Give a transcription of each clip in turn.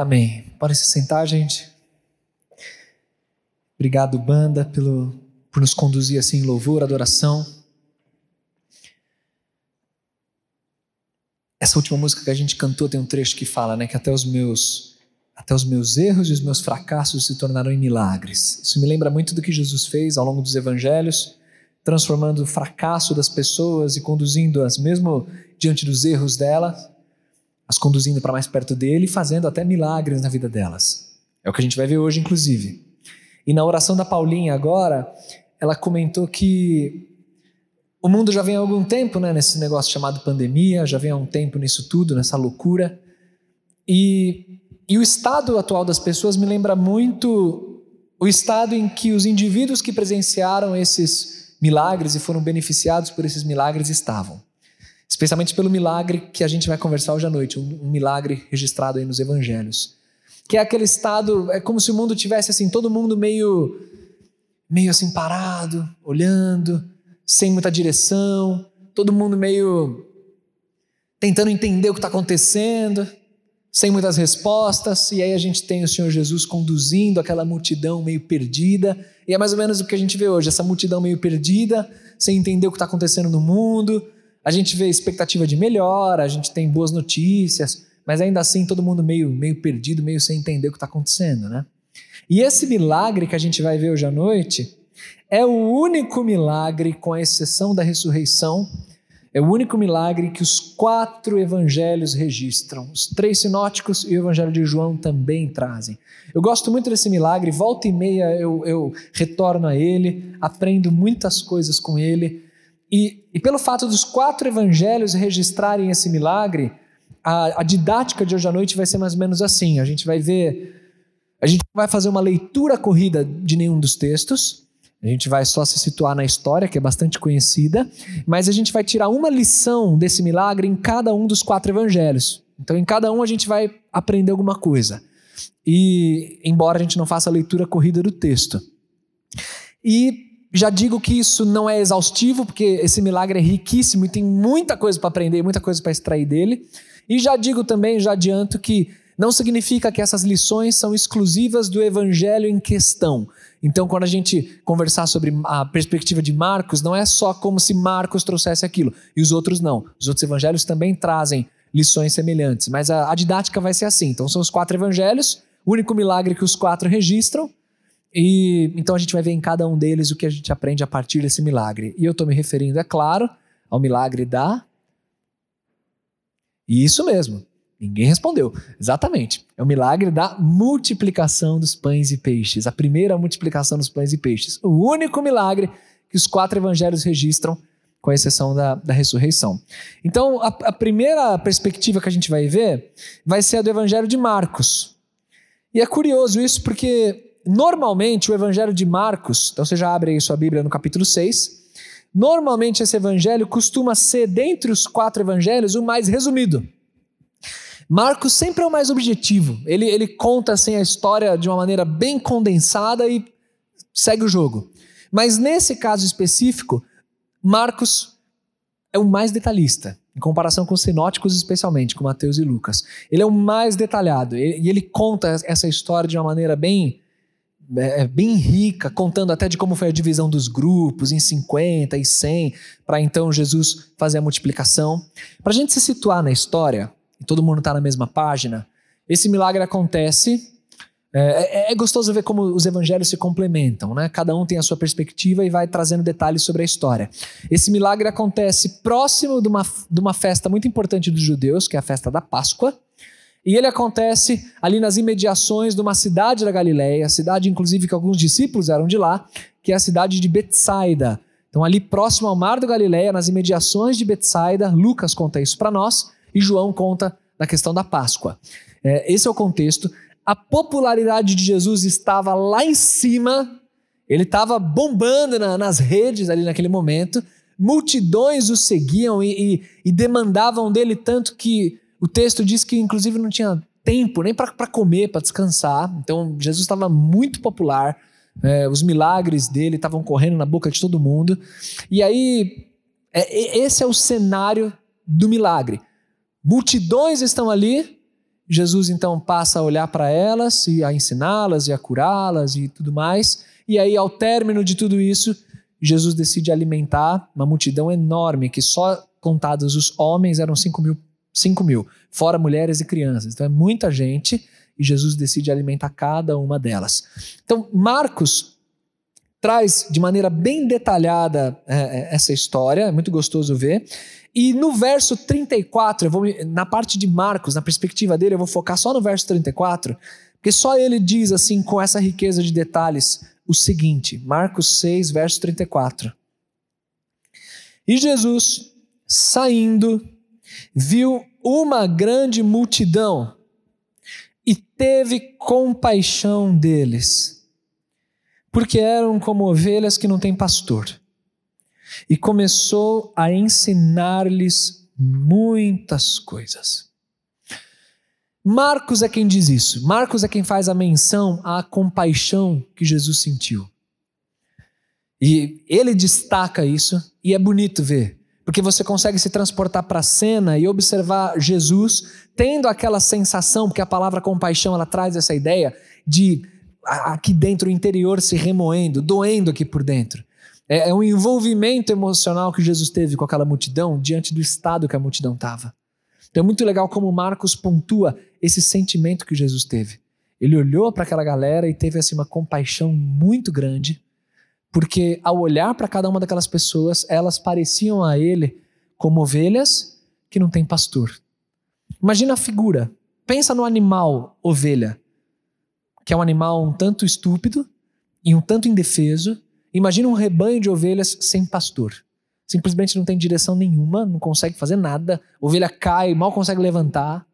Amém. Pode se sentar, gente. Obrigado, banda, pelo, por nos conduzir assim em louvor, adoração. Essa última música que a gente cantou tem um trecho que fala, né, que até os meus até os meus erros e os meus fracassos se tornaram em milagres. Isso me lembra muito do que Jesus fez ao longo dos evangelhos, transformando o fracasso das pessoas e conduzindo-as mesmo diante dos erros delas as conduzindo para mais perto dele e fazendo até milagres na vida delas. É o que a gente vai ver hoje, inclusive. E na oração da Paulinha agora, ela comentou que o mundo já vem há algum tempo né, nesse negócio chamado pandemia, já vem há um tempo nisso tudo, nessa loucura. E, e o estado atual das pessoas me lembra muito o estado em que os indivíduos que presenciaram esses milagres e foram beneficiados por esses milagres estavam. Especialmente pelo milagre que a gente vai conversar hoje à noite, um, um milagre registrado aí nos evangelhos. Que é aquele estado, é como se o mundo tivesse assim, todo mundo meio meio assim parado, olhando, sem muita direção, todo mundo meio tentando entender o que está acontecendo, sem muitas respostas, e aí a gente tem o Senhor Jesus conduzindo aquela multidão meio perdida, e é mais ou menos o que a gente vê hoje, essa multidão meio perdida, sem entender o que está acontecendo no mundo, a gente vê expectativa de melhora, a gente tem boas notícias, mas ainda assim todo mundo meio, meio perdido, meio sem entender o que está acontecendo, né? E esse milagre que a gente vai ver hoje à noite é o único milagre, com a exceção da ressurreição, é o único milagre que os quatro evangelhos registram. Os três sinóticos e o evangelho de João também trazem. Eu gosto muito desse milagre, volta e meia eu, eu retorno a ele, aprendo muitas coisas com ele. E, e pelo fato dos quatro evangelhos registrarem esse milagre, a, a, didática de hoje à noite vai ser mais ou menos assim: a gente vai ver, a gente vai fazer uma leitura corrida de nenhum dos textos, a gente vai só se situar na história, que é bastante conhecida, mas a gente vai tirar uma lição desse milagre em cada um dos quatro evangelhos. Então, em cada um a gente vai aprender alguma coisa. E, embora a gente não faça a leitura corrida do texto. E já digo que isso não é exaustivo, porque esse milagre é riquíssimo e tem muita coisa para aprender, muita coisa para extrair dele. E já digo também, já adianto que não significa que essas lições são exclusivas do evangelho em questão. Então, quando a gente conversar sobre a perspectiva de Marcos, não é só como se Marcos trouxesse aquilo, e os outros não. Os outros evangelhos também trazem lições semelhantes, mas a, a didática vai ser assim. Então, são os quatro evangelhos, o único milagre que os quatro registram, e então a gente vai ver em cada um deles o que a gente aprende a partir desse milagre. E eu estou me referindo, é claro, ao milagre da. Isso mesmo. Ninguém respondeu. Exatamente. É o milagre da multiplicação dos pães e peixes. A primeira multiplicação dos pães e peixes. O único milagre que os quatro evangelhos registram, com exceção da, da ressurreição. Então, a, a primeira perspectiva que a gente vai ver vai ser a do evangelho de Marcos. E é curioso isso porque normalmente o evangelho de Marcos, então você já abre aí sua Bíblia no capítulo 6. Normalmente esse evangelho costuma ser, dentre os quatro evangelhos, o mais resumido. Marcos sempre é o mais objetivo. Ele, ele conta assim, a história de uma maneira bem condensada e segue o jogo. Mas nesse caso específico, Marcos é o mais detalhista, em comparação com os sinóticos, especialmente, com Mateus e Lucas. Ele é o mais detalhado e ele, ele conta essa história de uma maneira bem é, é, bem rica, contando até de como foi a divisão dos grupos em 50 e 100, para então Jesus fazer a multiplicação. Para a gente se situar na história, e todo mundo está na mesma página, esse milagre acontece. É, é, é, gostoso ver como os evangelhos se complementam, né? Cada um tem a sua perspectiva e vai trazendo detalhes sobre a história. Esse milagre acontece próximo de uma, de uma festa muito importante dos judeus, que é a festa da Páscoa. E ele acontece ali nas imediações de uma cidade da Galiléia, cidade inclusive que alguns discípulos eram de lá, que é a cidade de Betsaida. Então ali próximo ao mar da Galiléia, nas imediações de Betsaida, Lucas conta isso para nós e João conta da questão da Páscoa. É, esse é o contexto. A popularidade de Jesus estava lá em cima, ele estava bombando na, nas redes ali naquele momento. Multidões o seguiam e, e, e demandavam dele tanto que o texto diz que, inclusive, não tinha tempo nem para comer, para descansar. Então, Jesus estava muito popular. É, os milagres dele estavam correndo na boca de todo mundo. E aí, é, esse é o cenário do milagre. Multidões estão ali. Jesus então passa a olhar para elas e a ensiná-las e a curá-las e tudo mais. E aí, ao término de tudo isso, Jesus decide alimentar uma multidão enorme, que só contados os homens eram 5 mil 5 mil, fora mulheres e crianças. Então é muita gente e Jesus decide alimentar cada uma delas. Então, Marcos traz de maneira bem detalhada é, é essa história, é muito gostoso ver. E no verso 34, eu vou, na parte de Marcos, na perspectiva dele, eu vou focar só no verso 34, porque só ele diz assim, com essa riqueza de detalhes, o seguinte: Marcos 6, verso 34. E Jesus, saindo, viu uma grande multidão e teve compaixão deles, porque eram como ovelhas que não têm pastor. E começou a ensinar-lhes muitas coisas. Marcos é quem diz isso. Marcos é quem faz a menção à compaixão que Jesus sentiu. E ele destaca isso, e é bonito ver porque você consegue se transportar para a cena e observar Jesus tendo aquela sensação, porque a palavra compaixão ela traz essa ideia de aqui dentro o interior se remoendo, doendo aqui por dentro. É, é um envolvimento emocional que Jesus teve com aquela multidão diante do estado que a multidão estava. Então é muito legal como Marcos pontua esse sentimento que Jesus teve. Ele olhou para aquela galera e teve assim uma compaixão muito grande porque ao olhar para cada uma daquelas pessoas, elas pareciam a ele como ovelhas que não têm pastor. Imagina a figura. Pensa no animal ovelha, que é um animal um tanto estúpido e um tanto indefeso. Imagina um rebanho de ovelhas sem pastor. Simplesmente não tem direção nenhuma, não consegue fazer nada. Ovelha cai, mal consegue levantar.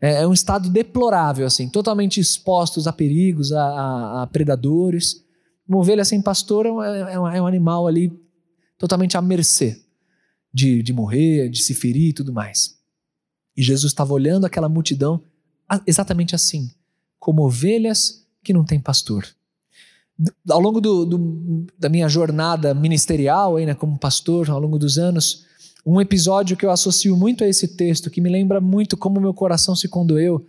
É, é um estado deplorável, assim, totalmente expostos a perigos, a, a, a predadores. Uma ovelha sem pastor é um, é, é um animal ali totalmente à mercê de, de morrer, de se ferir e tudo mais. E Jesus estava olhando aquela multidão exatamente assim, como ovelhas que não têm pastor. Ao longo do, do, da minha jornada ministerial, né, como pastor, ao longo dos anos, um episódio que eu associo muito a esse texto, que me lembra muito como meu coração se condoeu,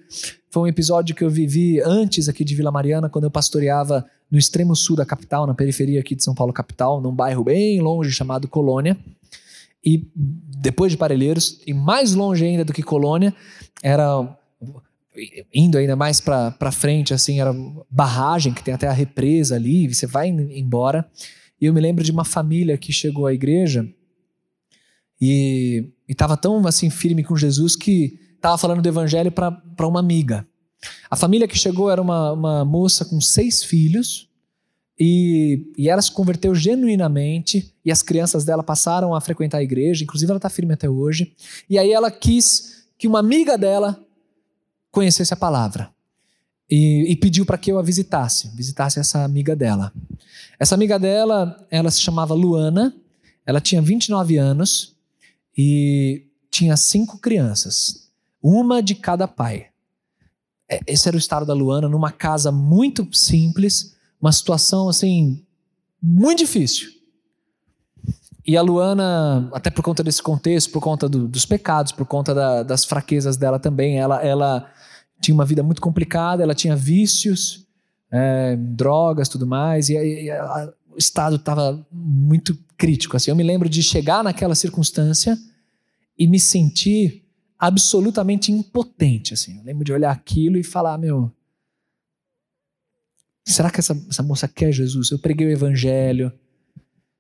foi um episódio que eu vivi antes aqui de Vila Mariana, quando eu pastoreava no extremo sul da capital, na periferia aqui de São Paulo capital, num bairro bem longe chamado Colônia. E depois de Parelheiros, e mais longe ainda do que Colônia, era indo ainda mais para frente, assim, era barragem, que tem até a represa ali, você vai embora. E eu me lembro de uma família que chegou à igreja e estava tão assim firme com Jesus que estava falando do evangelho para uma amiga. A família que chegou era uma, uma moça com seis filhos e, e ela se converteu genuinamente e as crianças dela passaram a frequentar a igreja, inclusive ela está firme até hoje. E aí ela quis que uma amiga dela conhecesse a palavra e, e pediu para que eu a visitasse, visitasse essa amiga dela. Essa amiga dela, ela se chamava Luana, ela tinha 29 anos e tinha cinco crianças, uma de cada pai. É, esse era o estado da Luana, numa casa muito simples, uma situação assim, muito difícil. E a Luana, até por conta desse contexto, por conta do, dos pecados, por conta da, das fraquezas dela também, ela, ela tinha uma vida muito complicada, ela tinha vícios, é, drogas, tudo mais, e, e a, o estado estava muito crítico. Assim, eu me lembro de chegar naquela circunstância e me sentir absolutamente impotente, assim. Eu lembro de olhar aquilo e falar, meu, será que essa, essa moça quer Jesus? Eu preguei o evangelho,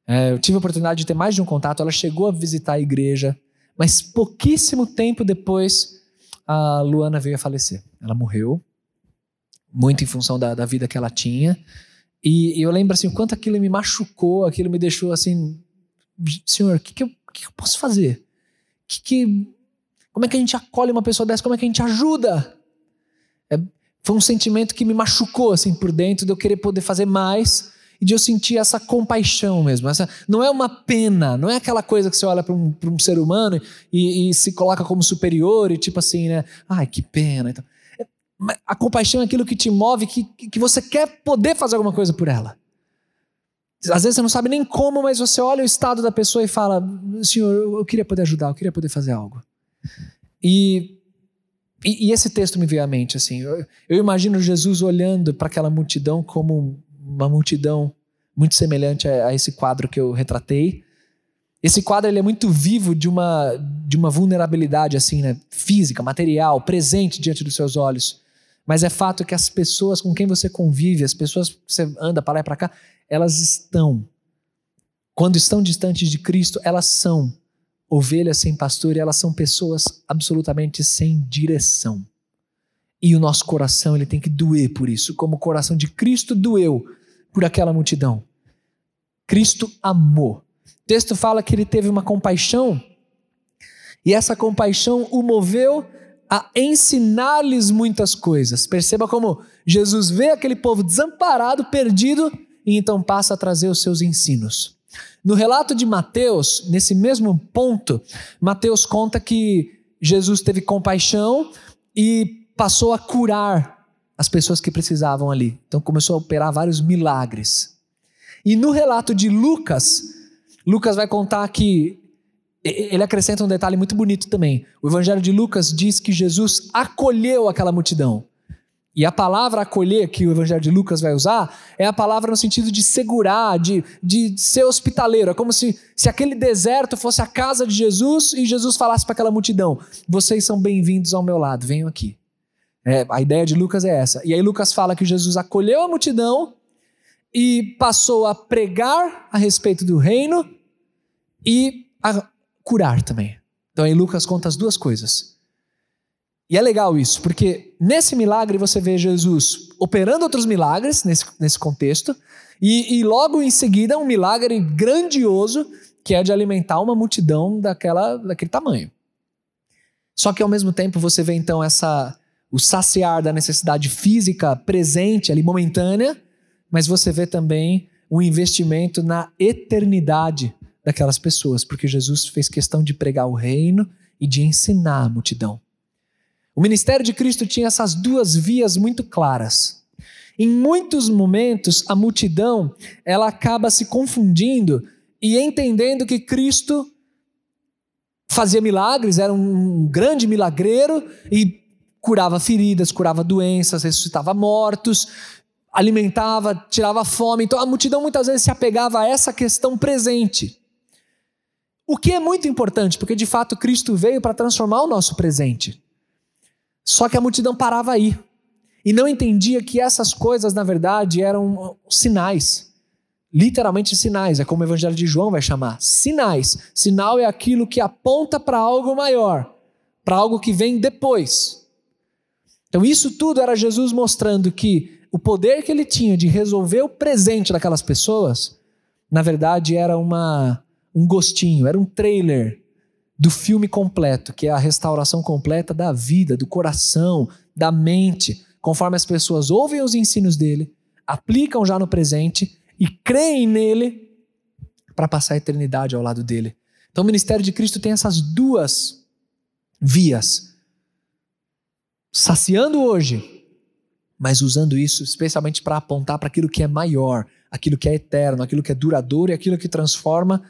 é, eu tive a oportunidade de ter mais de um contato, ela chegou a visitar a igreja, mas pouquíssimo tempo depois, a Luana veio a falecer. Ela morreu, muito em função da, da vida que ela tinha, e, e eu lembro assim, o quanto aquilo me machucou, aquilo me deixou assim, senhor, o que, que, que, que eu posso fazer? Que, que Como é que a gente acolhe uma pessoa dessa? Como é que a gente ajuda? É, foi um sentimento que me machucou assim por dentro de eu querer poder fazer mais e de eu sentir essa compaixão mesmo. Essa, não é uma pena, não é aquela coisa que você olha para um, um ser humano e, e, se coloca como superior e tipo assim, né? Ai, que pena. Então, é, a compaixão é aquilo que te move, que, que você quer poder fazer alguma coisa por ela. Às vezes você não sabe nem como, mas você olha o estado da pessoa e fala: Senhor, eu queria poder ajudar, eu queria poder fazer algo. E, e, e esse texto me veio à mente. assim. Eu, eu imagino Jesus olhando para aquela multidão como uma multidão muito semelhante a, a, esse quadro que eu retratei. Esse quadro ele é muito vivo de uma, de uma vulnerabilidade assim, né? física, material, presente diante dos seus olhos. Mas é fato que as pessoas com quem você convive, as pessoas que você anda para lá e para cá, elas estão, quando estão distantes de Cristo, elas são ovelhas sem pastor e elas são pessoas absolutamente sem direção. E o nosso coração ele tem que doer por isso, como o coração de Cristo doeu por aquela multidão. Cristo amou. O texto fala que ele teve uma compaixão e essa compaixão o moveu a ensinar-lhes muitas coisas. Perceba como Jesus vê aquele povo desamparado, perdido, e então passa a trazer os seus ensinos. No relato de Mateus, nesse mesmo ponto, Mateus conta que Jesus teve compaixão e passou a curar as pessoas que precisavam ali. Então começou a operar vários milagres. E no relato de Lucas, Lucas vai contar que ele acrescenta um detalhe muito bonito também. O evangelho de Lucas diz que Jesus acolheu aquela multidão. E a palavra acolher que o Evangelho de Lucas vai usar é a palavra no sentido de segurar, de, de ser hospitaleiro. É como se, se aquele deserto fosse a casa de Jesus e Jesus falasse para aquela multidão: Vocês são bem-vindos ao meu lado, venham aqui. É, a ideia de Lucas é essa. E aí Lucas fala que Jesus acolheu a multidão e passou a pregar a respeito do reino e a curar também. Então aí Lucas conta as duas coisas. E é legal isso, porque nesse milagre você vê Jesus operando outros milagres nesse, nesse contexto, e, e logo em seguida um milagre grandioso que é de alimentar uma multidão daquela, daquele tamanho. Só que ao mesmo tempo você vê então essa o saciar da necessidade física presente ali momentânea, mas você vê também um investimento na eternidade daquelas pessoas, porque Jesus fez questão de pregar o reino e de ensinar a multidão. O ministério de Cristo tinha essas duas vias muito claras. Em muitos momentos, a multidão ela acaba se confundindo e entendendo que Cristo fazia milagres, era um grande milagreiro e curava feridas, curava doenças, ressuscitava mortos, alimentava, tirava fome. Então a multidão muitas vezes se apegava a essa questão presente. O que é muito importante, porque de fato Cristo veio para transformar o nosso presente. Só que a multidão parava aí e não entendia que essas coisas, na verdade, eram sinais. Literalmente sinais, é como o Evangelho de João vai chamar. Sinais. Sinal é aquilo que aponta para algo maior, para algo que vem depois. Então, isso tudo era Jesus mostrando que o poder que ele tinha de resolver o presente daquelas pessoas, na verdade, era uma, um gostinho, era um trailer do filme completo, que é a restauração completa da vida, do coração, da mente, conforme as pessoas ouvem os ensinos dele, aplicam já no presente e creem nele para passar a eternidade ao lado dele. Então o ministério de Cristo tem essas duas vias. Saciando hoje, mas usando isso especialmente para apontar para aquilo que é maior, aquilo que é eterno, aquilo que é duradouro e aquilo que transforma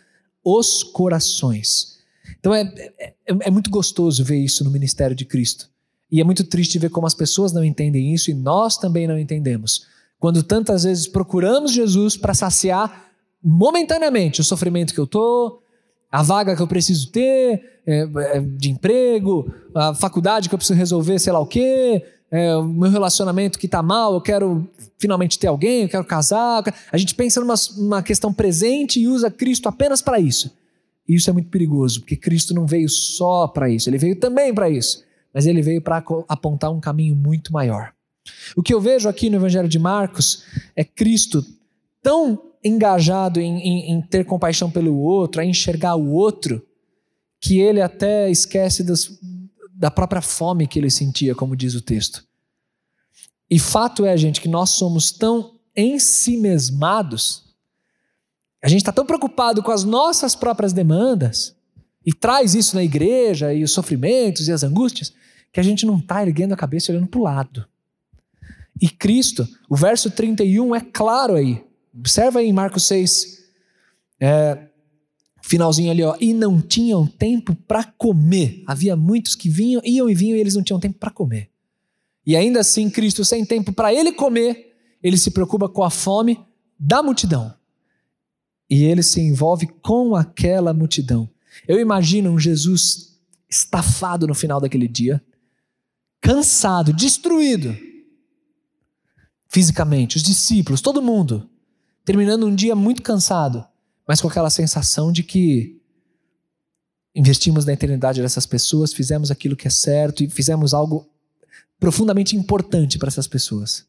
os corações. Então é, é, é, muito gostoso ver isso no ministério de Cristo. E é muito triste ver como as pessoas não entendem isso e nós também não entendemos. Quando tantas vezes procuramos Jesus para saciar momentaneamente o sofrimento que eu estou, a vaga que eu preciso ter é, é, de emprego, a faculdade que eu preciso resolver, sei lá o quê, é, o meu relacionamento que está mal, eu quero finalmente ter alguém, eu quero casar. A gente pensa numa, numa questão presente e usa Cristo apenas para isso. E isso é muito perigoso, porque Cristo não veio só para isso, ele veio também para isso, mas ele veio para apontar um caminho muito maior. O que eu vejo aqui no Evangelho de Marcos é Cristo tão engajado em, em, em ter compaixão pelo outro, a enxergar o outro, que ele até esquece das, da própria fome que ele sentia, como diz o texto. E fato é, gente, que nós somos tão ensimesmados, a gente está tão preocupado com as nossas próprias demandas, e traz isso na igreja, e os sofrimentos e as angústias, que a gente não está erguendo a cabeça e olhando para o lado. E Cristo, o verso 31 é claro aí. Observa aí em Marcos 6, é, finalzinho ali, ó. E não tinham tempo para comer. Havia muitos que vinham, iam e vinham e eles não tinham tempo para comer. E ainda assim, Cristo, sem tempo para ele comer, ele se preocupa com a fome da multidão. E ele se envolve com aquela multidão. Eu imagino um Jesus estafado no final daquele dia, cansado, destruído fisicamente, os discípulos, todo mundo, terminando um dia muito cansado, mas com aquela sensação de que investimos na eternidade dessas pessoas, fizemos aquilo que é certo e fizemos algo profundamente importante para essas pessoas.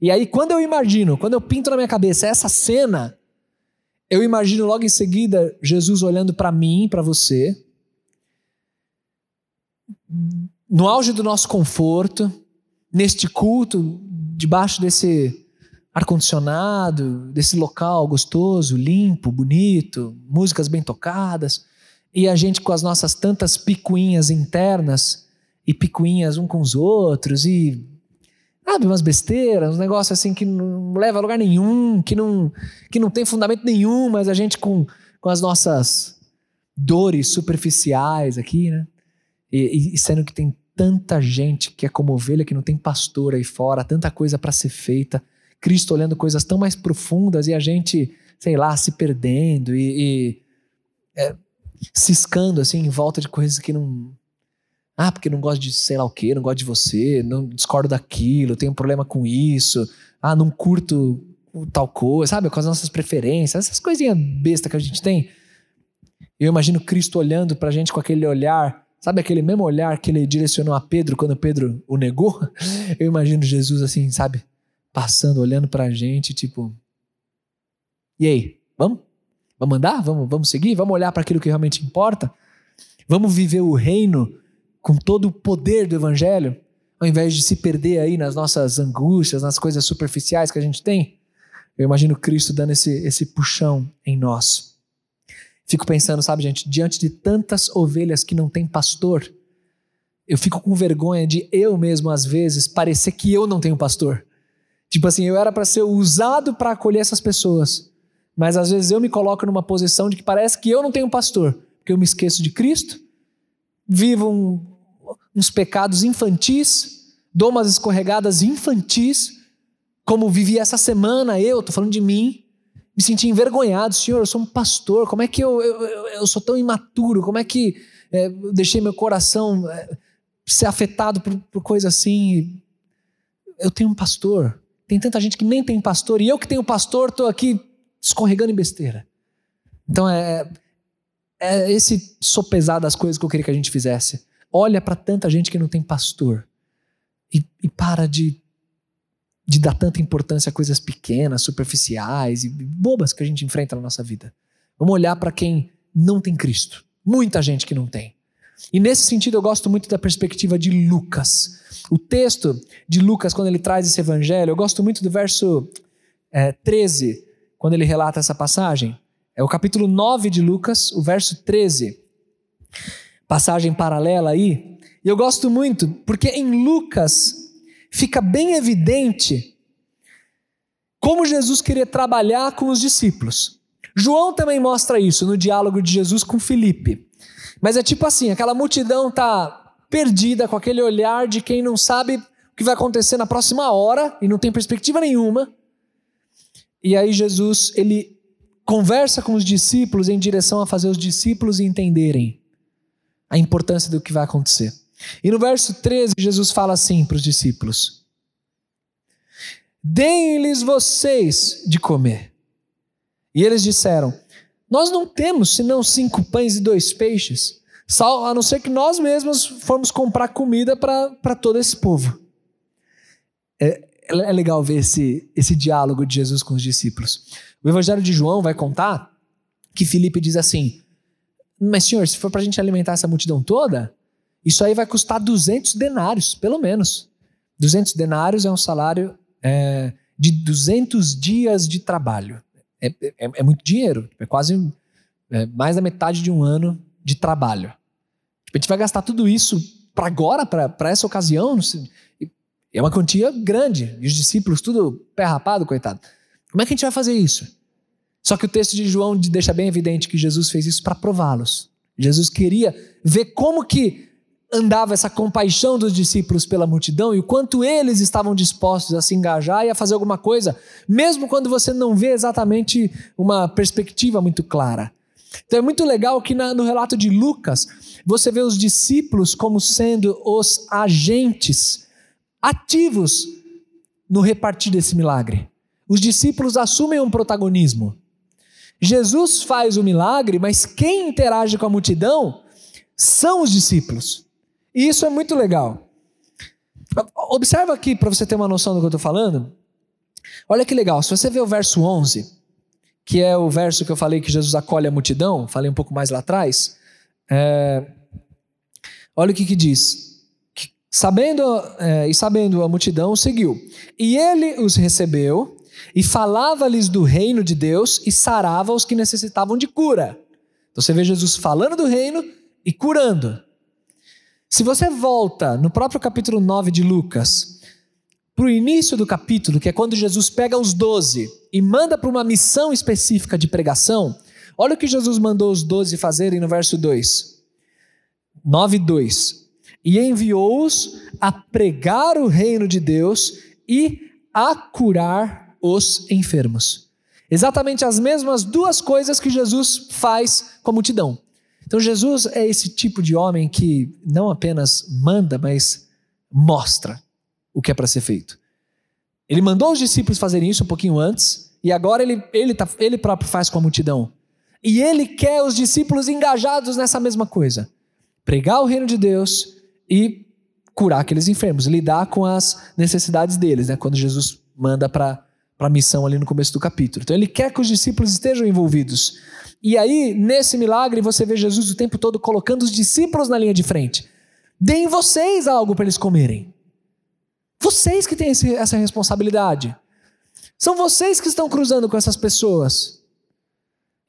E aí, quando eu imagino, quando eu pinto na minha cabeça essa cena, eu imagino logo em seguida Jesus olhando para mim, para você, no auge do nosso conforto, neste culto, debaixo desse ar-condicionado, desse local gostoso, limpo, bonito, músicas bem tocadas, e a gente com as nossas tantas picuinhas internas e picuinhas um com os outros e sabe, umas besteiras, uns negócios assim que não leva a lugar nenhum, que não, que não tem fundamento nenhum, mas a gente com, com as nossas dores superficiais aqui, né? E, e sendo que tem tanta gente que é como ovelha, que não tem pastor aí fora, tanta coisa para ser feita. Cristo olhando coisas tão mais profundas e a gente, sei lá, se perdendo e, e é, ciscando assim em volta de coisas que não. Ah, porque não gosto de sei lá o que, não gosto de você, não discordo daquilo, tenho um problema com isso, ah, não curto tal coisa, sabe? Com as nossas preferências, essas coisinhas besta que a gente tem. Eu imagino Cristo olhando para a gente com aquele olhar Sabe aquele mesmo olhar que ele direcionou a Pedro quando Pedro o negou? Eu imagino Jesus assim, sabe? Passando, olhando para a gente, tipo. E aí, vamos? Vamos andar? Vamos, vamos seguir? Vamos olhar para aquilo que realmente importa? Vamos viver o reino com todo o poder do Evangelho, ao invés de se perder aí nas nossas angústias, nas coisas superficiais que a gente tem? Eu imagino Cristo dando esse, esse puxão em nós. Fico pensando, sabe, gente, diante de tantas ovelhas que não tem pastor, eu fico com vergonha de eu mesmo, às vezes, parecer que eu não tenho pastor. Tipo assim, eu era para ser usado para acolher essas pessoas, mas às vezes eu me coloco numa posição de que parece que eu não tenho pastor, porque eu me esqueço de Cristo, vivo um, uns pecados infantis, dou umas escorregadas infantis, como vivi essa semana eu, tô falando de mim, me senti envergonhado. Senhor, eu sou um pastor, como é que eu, eu, eu sou tão imaturo? Como é que é, deixei meu coração é, ser afetado por, por coisa assim? Eu tenho um pastor. Tem tanta gente que nem tem pastor, e eu que tenho pastor estou aqui escorregando em besteira. Então é, é esse sopesar das coisas que eu queria que a gente fizesse. Olha para tanta gente que não tem pastor e, e para de de dar tanta importância a coisas pequenas, superficiais e bobas que a gente enfrenta na nossa vida. Vamos olhar para quem não tem Cristo. Muita gente que não tem. E nesse sentido eu gosto muito da perspectiva de Lucas. O texto de Lucas, quando ele traz esse evangelho, eu gosto muito do verso é, 13, quando ele relata essa passagem. É o capítulo 9 de Lucas, o verso 13. Passagem paralela aí. E eu gosto muito, porque em Lucas fica bem evidente como Jesus queria trabalhar com os discípulos. João também mostra isso no diálogo de Jesus com Filipe. Mas é tipo assim, aquela multidão tá perdida com aquele olhar de quem não sabe o que vai acontecer na próxima hora e não tem perspectiva nenhuma. E aí Jesus, ele conversa com os discípulos em direção a fazer os discípulos entenderem a importância do que vai acontecer. E no verso 13, Jesus fala assim para os discípulos: Deem-lhes vocês de comer. E eles disseram: Nós não temos senão cinco pães e dois peixes, a não ser que nós mesmos formos comprar comida para todo esse povo. É, é legal ver esse, esse diálogo de Jesus com os discípulos. O Evangelho de João vai contar que Filipe diz assim: Mas senhor, se for para a gente alimentar essa multidão toda, Isso aí vai custar 200 denários, pelo menos. 200 denários é um salário é, de 200 dias de trabalho. É, é, é muito dinheiro, é quase é, mais da metade de um ano de trabalho. Tipo, a gente vai gastar tudo isso para agora, para essa ocasião. É uma quantia grande. E os discípulos, tudo pé rapado, coitado. Como é que a gente vai fazer isso? Só que o texto de João deixa bem evidente que Jesus fez isso para prová-los. Jesus queria ver como que andava essa compaixão dos discípulos pela multidão e o quanto eles estavam dispostos a se engajar e a fazer alguma coisa, mesmo quando você não vê exatamente uma perspectiva muito clara. Então é muito legal que no relato de Lucas, você vê os discípulos como sendo os agentes ativos no repartir desse milagre. Os discípulos assumem um protagonismo. Jesus faz o milagre, mas quem interage com a multidão são os discípulos. E isso é muito legal. Observa aqui, para você ter uma noção do que eu estou falando. Olha que legal, se você ver o verso 11, que é o verso que eu falei que Jesus acolhe a multidão, falei um pouco mais lá atrás. É, olha o que, que diz. Sabendo é, e sabendo a multidão, seguiu. E ele os recebeu e falava-lhes do reino de Deus e sarava os que necessitavam de cura. Então você vê Jesus falando do reino e curando. Se você volta no próprio capítulo 9 de Lucas, para o início do capítulo, que é quando Jesus pega os doze e manda para uma missão específica de pregação, olha o que Jesus mandou os doze fazerem no verso 2. 9, 2. E enviou-os a pregar o reino de Deus e a curar os enfermos. Exatamente as mesmas duas coisas que Jesus faz com a multidão. Então Jesus é esse tipo de homem que não apenas manda, mas mostra o que é para ser feito. Ele mandou os discípulos fazerem isso um pouquinho antes, e agora ele, ele, tá, ele próprio faz com a multidão. E ele quer os discípulos engajados nessa mesma coisa: pregar o reino de Deus e curar aqueles enfermos, lidar com as necessidades deles, né? quando Jesus manda para a missão ali no começo do capítulo. Então ele quer que os discípulos estejam envolvidos. E aí, nesse milagre, você vê Jesus o tempo todo colocando os discípulos na linha de frente. Deem vocês algo para eles comerem. Vocês que têm esse, essa responsabilidade. São vocês que estão cruzando com essas pessoas.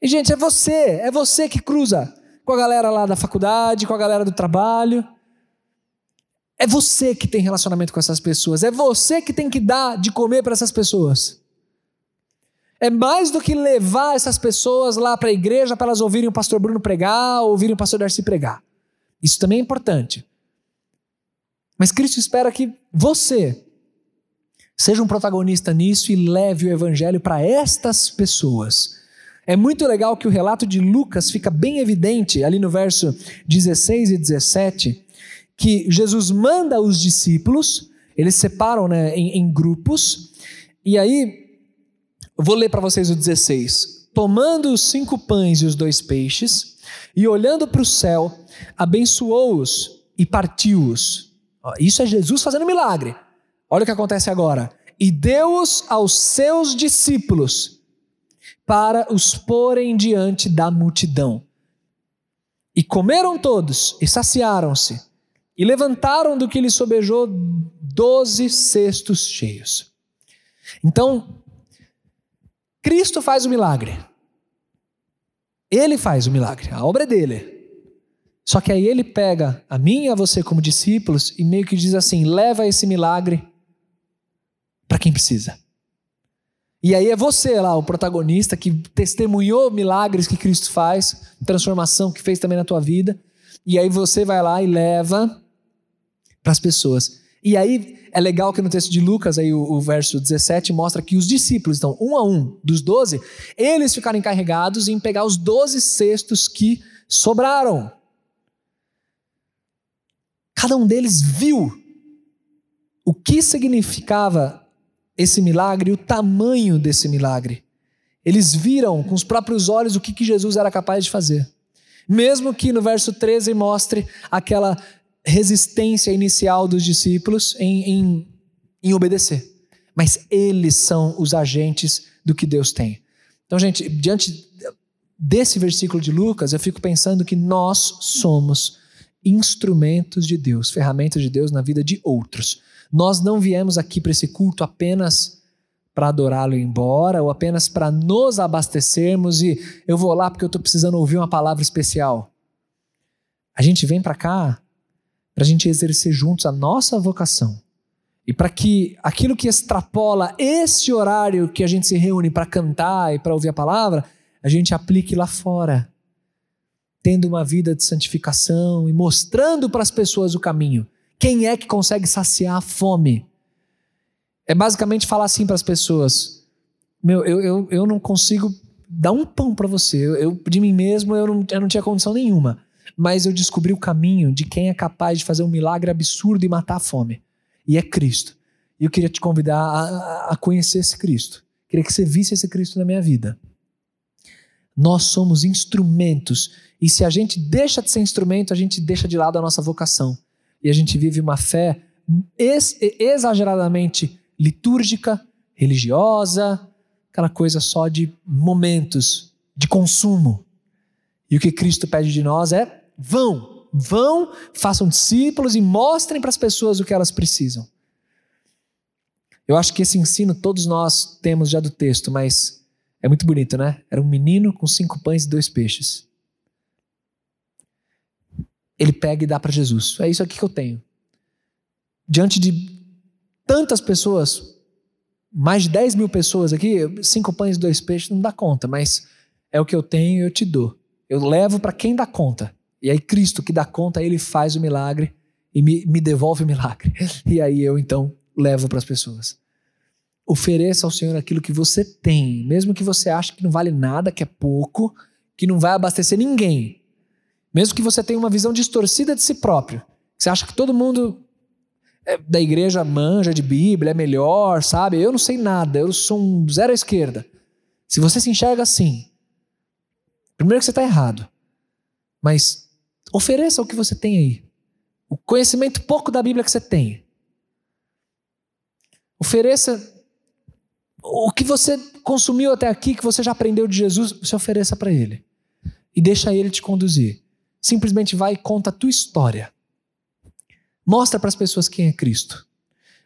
E, gente, é você, é você que cruza com a galera lá da faculdade, com a galera do trabalho. É você que tem relacionamento com essas pessoas. É você que tem que dar de comer para essas pessoas. É mais do que levar essas pessoas lá para a igreja para elas ouvirem o pastor Bruno pregar, ou ouvirem o pastor Darcy pregar. Isso também é importante. Mas Cristo espera que você seja um protagonista nisso e leve o evangelho para estas pessoas. É muito legal que o relato de Lucas fica bem evidente ali no verso 16 e 17, que Jesus manda os discípulos, eles separam né, em, em grupos, e aí vou ler para vocês o 16. Tomando os cinco pães e os dois peixes, e olhando para o céu, abençoou-os e partiu-os. Isso é Jesus fazendo milagre. Olha o que acontece agora. E deu-os aos seus discípulos para os porem diante da multidão. E comeram todos e saciaram-se, e levantaram do que lhes sobejou doze cestos cheios. Então, Cristo faz o milagre. Ele faz o milagre, a obra é dele. Só que aí ele pega a mim e a você como discípulos e meio que diz assim: leva esse milagre para quem precisa. E aí é você lá, o protagonista, que testemunhou milagres que Cristo faz, transformação que fez também na tua vida. E aí você vai lá e leva para as pessoas. E aí é legal que no texto de Lucas, aí o, o, verso 17, mostra que os discípulos, então, um a um dos doze, eles ficaram encarregados em pegar os doze cestos que sobraram. Cada um deles viu o que significava esse milagre e o tamanho desse milagre. Eles viram com os próprios olhos o que, que Jesus era capaz de fazer. Mesmo que no verso 13 mostre aquela resistência inicial dos discípulos em, em, em obedecer. Mas eles são os agentes do que Deus tem. Então, gente, diante desse versículo de Lucas, eu fico pensando que nós somos instrumentos de Deus, ferramentas de Deus na vida de outros. Nós não viemos aqui para esse culto apenas para adorá-lo embora, ou apenas para nos abastecermos e eu vou lá porque eu estou precisando ouvir uma palavra especial. A gente vem para cá para a gente exercer juntos a nossa vocação. E para que aquilo que extrapola esse horário que a gente se reúne para cantar e para ouvir a palavra, a gente aplique lá fora, tendo uma vida de santificação e mostrando para as pessoas o caminho. Quem é que consegue saciar a fome? É basicamente falar assim para as pessoas: Meu, eu, eu, eu não consigo dar um pão para você. Eu, eu, de mim mesmo, eu não, eu não tinha condição nenhuma. Mas eu descobri o caminho de quem é capaz de fazer um milagre absurdo e matar a fome. E é Cristo. E eu queria te convidar a, a conhecer esse Cristo. Queria que você visse esse Cristo na minha vida. Nós somos instrumentos. E se a gente deixa de ser instrumento, a gente deixa de lado a nossa vocação. E a gente vive uma fé ex exageradamente litúrgica, religiosa, aquela coisa só de momentos de consumo. E o que Cristo pede de nós é: vão, vão, façam discípulos e mostrem para as pessoas o que elas precisam. Eu acho que esse ensino todos nós temos já do texto, mas é muito bonito, né? Era um menino com cinco pães e dois peixes. Ele pega e dá para Jesus. É isso aqui que eu tenho. Diante de tantas pessoas, mais de 10 mil pessoas aqui, cinco pães e dois peixes não dá conta, mas é o que eu tenho e eu te dou. Eu levo para quem dá conta. E aí Cristo que dá conta, ele faz o milagre e me, me devolve o milagre. E aí eu então levo para as pessoas. Ofereça ao Senhor aquilo que você tem, mesmo que você ache que não vale nada, que é pouco, que não vai abastecer ninguém. Mesmo que você tenha uma visão distorcida de si próprio. Você acha que todo mundo é, da igreja manja de Bíblia, é melhor, sabe? Eu não sei nada, eu sou um zero à esquerda. Se você se enxerga assim, primeiro que você está errado, mas ofereça o que você tem aí. O conhecimento pouco da Bíblia que você tem. Ofereça o que você consumiu até aqui, que você já aprendeu de Jesus, você ofereça para Ele. E deixa Ele te conduzir. Simplesmente vai e conta a tua história. Mostra para as pessoas quem é Cristo.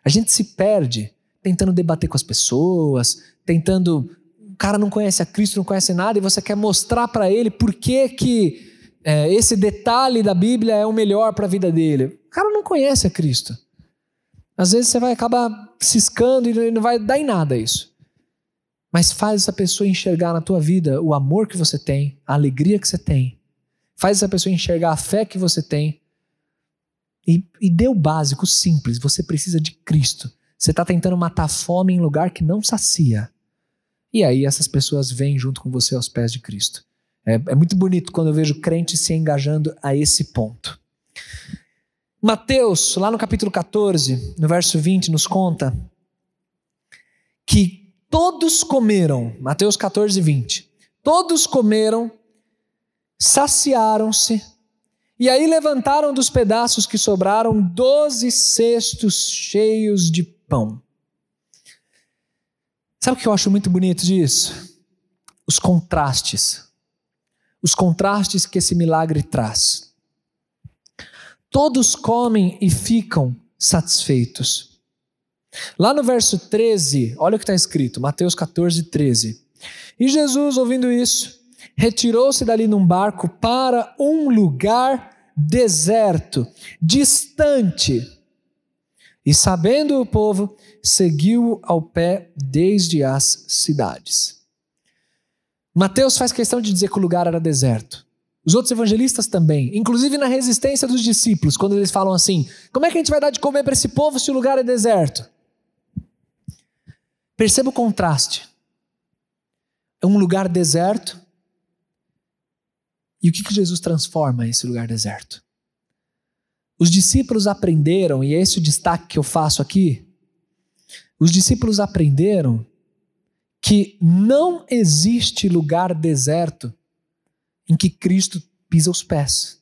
A gente se perde tentando debater com as pessoas, tentando. O cara não conhece a Cristo, não conhece nada, e você quer mostrar para ele por que, que é, esse detalhe da Bíblia é o melhor para a vida dele. O cara não conhece a Cristo. Às vezes você vai acabar ciscando e não vai dar em nada isso. Mas faz essa pessoa enxergar na tua vida o amor que você tem, a alegria que você tem. Faz essa pessoa enxergar a fé que você tem e, e dê o básico, simples. Você precisa de Cristo. Você está tentando matar a fome em lugar que não sacia. E aí essas pessoas vêm junto com você aos pés de Cristo. É, é muito bonito quando eu vejo crentes se engajando a esse ponto. Mateus, lá no capítulo 14, no verso 20, nos conta que todos comeram, Mateus 14, 20, todos comeram, saciaram-se e aí levantaram dos pedaços que sobraram doze cestos cheios de pão. Sabe o que eu acho muito bonito disso? Os contrastes. Os contrastes que esse milagre traz. Todos comem e ficam satisfeitos. Lá no verso 13, olha o que está escrito, Mateus 14, 13. E Jesus, ouvindo isso, retirou-se dali num barco para um lugar deserto, distante. E sabendo o povo, seguiu ao pé desde as cidades. Mateus faz questão de dizer que o lugar era deserto. Os outros evangelistas também, inclusive na resistência dos discípulos, quando eles falam assim: como é que a gente vai dar de comer para esse povo se o lugar é deserto? Perceba o contraste. É um lugar deserto, e o que, que Jesus transforma esse lugar deserto? Os discípulos aprenderam, e é esse o destaque que eu faço aqui. Os discípulos aprenderam que não existe lugar deserto em que Cristo pisa os pés.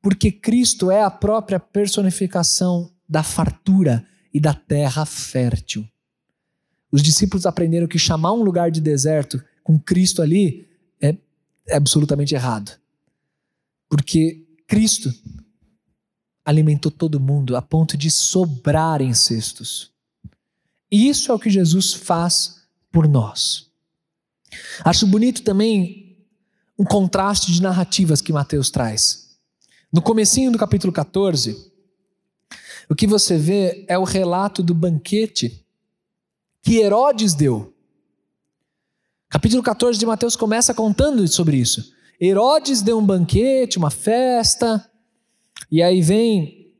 Porque Cristo é a própria personificação da fartura e da terra fértil. Os discípulos aprenderam que chamar um lugar de deserto com Cristo ali é absolutamente errado. Porque Cristo alimentou todo mundo a ponto de sobrar em cestos. E isso é o que Jesus faz por nós. Acho bonito também um contraste de narrativas que Mateus traz. No comecinho do capítulo 14, o que você vê é o relato do banquete que Herodes deu. Capítulo 14 de Mateus começa contando sobre isso. Herodes deu um banquete, uma festa, e aí vem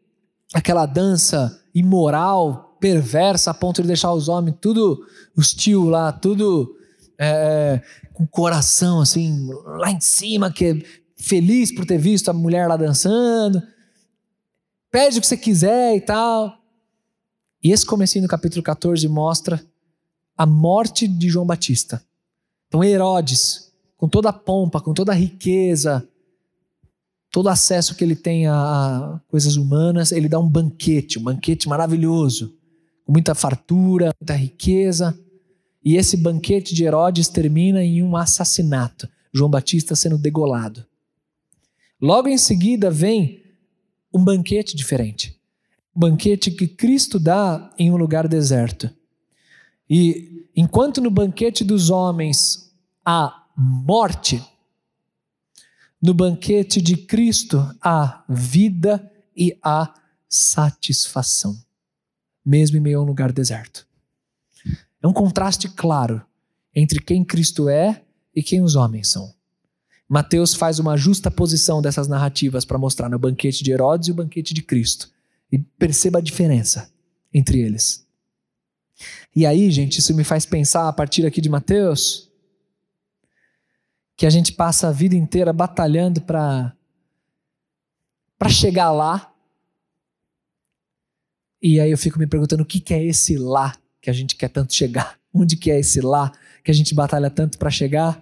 aquela dança imoral, perversa, a ponto de deixar os homens tudo hostil lá, tudo é, com o coração assim, lá em cima, que é feliz por ter visto a mulher lá dançando. Pede o que você quiser e tal. E esse comecinho do capítulo 14 mostra a morte de João Batista. Então Herodes, com toda a pompa, com toda a riqueza, todo acesso que ele tem a coisas humanas, ele dá um banquete, um banquete maravilhoso, muita fartura, muita riqueza. E esse banquete de Herodes termina em um assassinato, João Batista sendo degolado. Logo em seguida vem um banquete diferente. Um banquete que Cristo dá em um lugar deserto. E enquanto no banquete dos homens há morte, no banquete de Cristo há vida e há satisfação, mesmo em meio a um lugar deserto. É um contraste claro entre quem Cristo é e quem os homens são. Mateus faz uma justa posição dessas narrativas para mostrar no banquete de Herodes e o banquete de Cristo. E perceba a diferença entre eles. E aí, gente, isso me faz pensar a partir aqui de Mateus que a gente passa a vida inteira batalhando para para chegar lá. E aí eu fico me perguntando o que, que é esse lá que a gente quer tanto chegar? Onde que é esse lá que a gente batalha tanto para chegar?